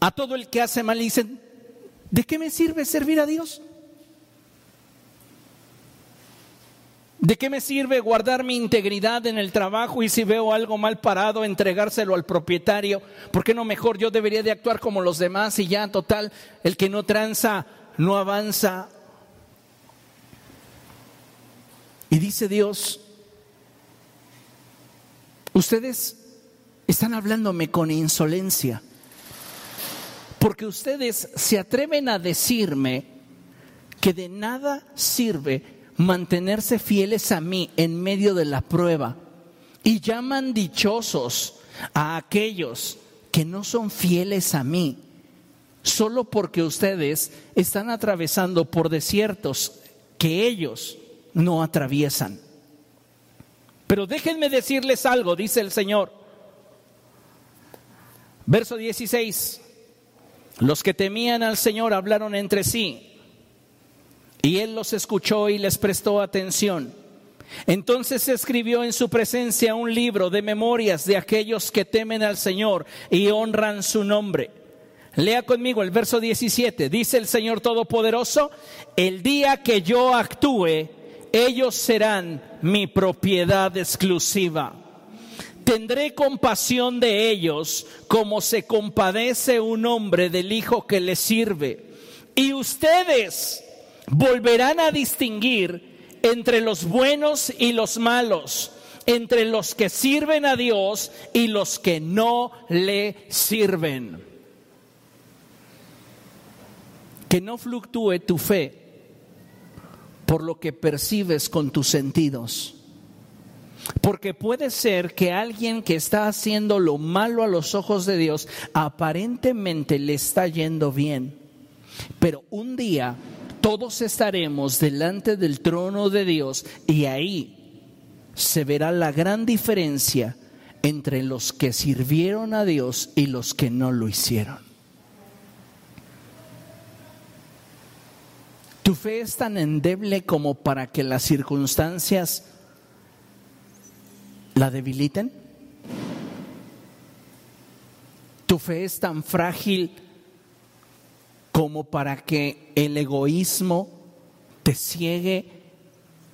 a todo el que hace mal y dicen, ¿De qué me sirve servir a Dios? ¿De qué me sirve guardar mi integridad en el trabajo y si veo algo mal parado, entregárselo al propietario? ¿Por qué no mejor yo debería de actuar como los demás y ya total, el que no tranza no avanza? Y dice Dios, ustedes están hablándome con insolencia porque ustedes se atreven a decirme que de nada sirve mantenerse fieles a mí en medio de la prueba y llaman dichosos a aquellos que no son fieles a mí, solo porque ustedes están atravesando por desiertos que ellos no atraviesan. Pero déjenme decirles algo, dice el Señor. Verso 16. Los que temían al Señor hablaron entre sí y él los escuchó y les prestó atención. Entonces escribió en su presencia un libro de memorias de aquellos que temen al Señor y honran su nombre. Lea conmigo el verso 17. Dice el Señor Todopoderoso, el día que yo actúe, ellos serán mi propiedad exclusiva. Tendré compasión de ellos como se compadece un hombre del hijo que le sirve. Y ustedes volverán a distinguir entre los buenos y los malos, entre los que sirven a Dios y los que no le sirven. Que no fluctúe tu fe por lo que percibes con tus sentidos porque puede ser que alguien que está haciendo lo malo a los ojos de Dios aparentemente le está yendo bien. Pero un día todos estaremos delante del trono de Dios y ahí se verá la gran diferencia entre los que sirvieron a Dios y los que no lo hicieron. Tu fe es tan endeble como para que las circunstancias la debiliten? ¿Tu fe es tan frágil como para que el egoísmo te ciegue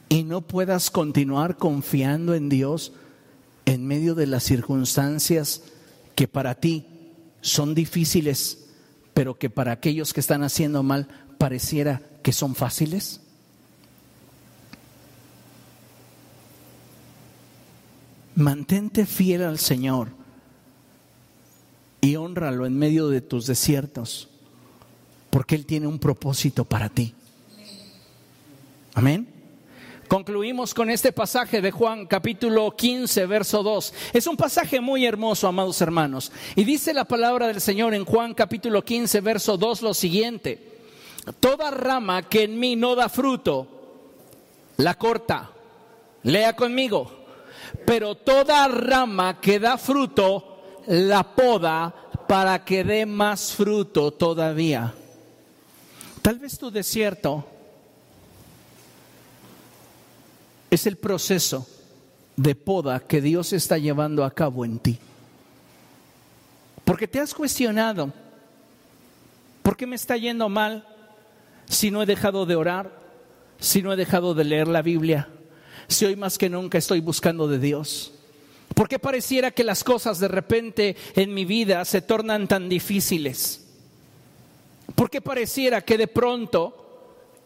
y no puedas continuar confiando en Dios en medio de las circunstancias que para ti son difíciles, pero que para aquellos que están haciendo mal pareciera que son fáciles? Mantente fiel al Señor y honralo en medio de tus desiertos, porque Él tiene un propósito para ti. Amén. Concluimos con este pasaje de Juan capítulo 15, verso 2. Es un pasaje muy hermoso, amados hermanos. Y dice la palabra del Señor en Juan capítulo 15, verso 2 lo siguiente. Toda rama que en mí no da fruto, la corta. Lea conmigo pero toda rama que da fruto la poda para que dé más fruto todavía. Tal vez tu desierto es el proceso de poda que Dios está llevando a cabo en ti. Porque te has cuestionado, ¿por qué me está yendo mal si no he dejado de orar, si no he dejado de leer la Biblia? si hoy más que nunca estoy buscando de Dios? ¿Por qué pareciera que las cosas de repente en mi vida se tornan tan difíciles? ¿Por qué pareciera que de pronto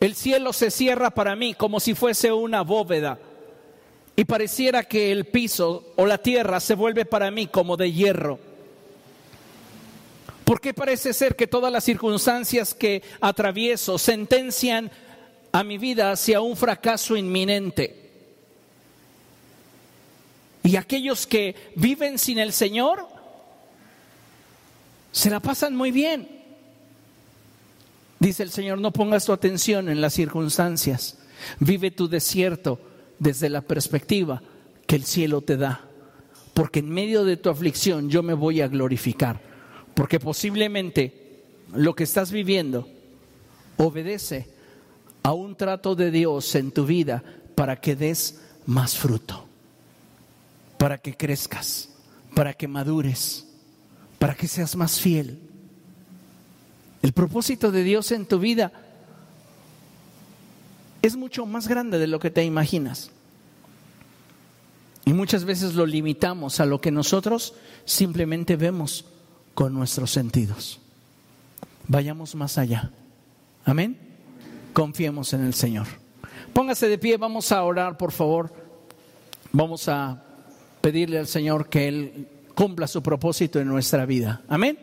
el cielo se cierra para mí como si fuese una bóveda? Y pareciera que el piso o la tierra se vuelve para mí como de hierro. ¿Por qué parece ser que todas las circunstancias que atravieso sentencian a mi vida hacia un fracaso inminente? Y aquellos que viven sin el Señor se la pasan muy bien. Dice el Señor, no pongas tu atención en las circunstancias. Vive tu desierto desde la perspectiva que el cielo te da. Porque en medio de tu aflicción yo me voy a glorificar. Porque posiblemente lo que estás viviendo obedece a un trato de Dios en tu vida para que des más fruto para que crezcas, para que madures, para que seas más fiel. El propósito de Dios en tu vida es mucho más grande de lo que te imaginas. Y muchas veces lo limitamos a lo que nosotros simplemente vemos con nuestros sentidos. Vayamos más allá. Amén. Confiemos en el Señor. Póngase de pie, vamos a orar, por favor. Vamos a pedirle al Señor que Él cumpla su propósito en nuestra vida. Amén.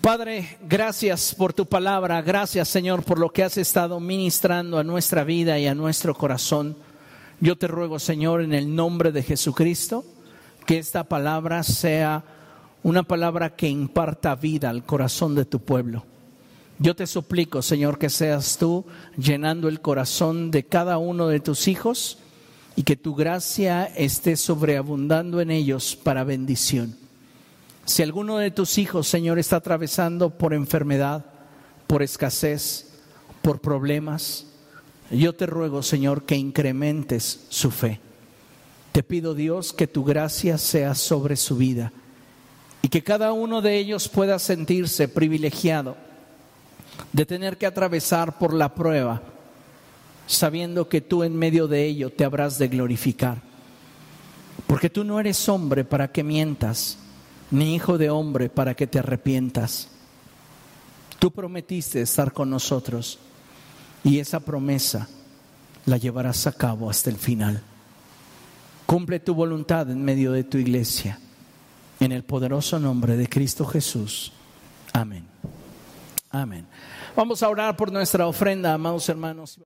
Padre, gracias por tu palabra, gracias Señor por lo que has estado ministrando a nuestra vida y a nuestro corazón. Yo te ruego Señor en el nombre de Jesucristo que esta palabra sea una palabra que imparta vida al corazón de tu pueblo. Yo te suplico Señor que seas tú llenando el corazón de cada uno de tus hijos y que tu gracia esté sobreabundando en ellos para bendición. Si alguno de tus hijos, Señor, está atravesando por enfermedad, por escasez, por problemas, yo te ruego, Señor, que incrementes su fe. Te pido, Dios, que tu gracia sea sobre su vida y que cada uno de ellos pueda sentirse privilegiado de tener que atravesar por la prueba sabiendo que tú en medio de ello te habrás de glorificar. Porque tú no eres hombre para que mientas, ni hijo de hombre para que te arrepientas. Tú prometiste estar con nosotros y esa promesa la llevarás a cabo hasta el final. Cumple tu voluntad en medio de tu iglesia. En el poderoso nombre de Cristo Jesús. Amén. Amén. Vamos a orar por nuestra ofrenda, amados hermanos.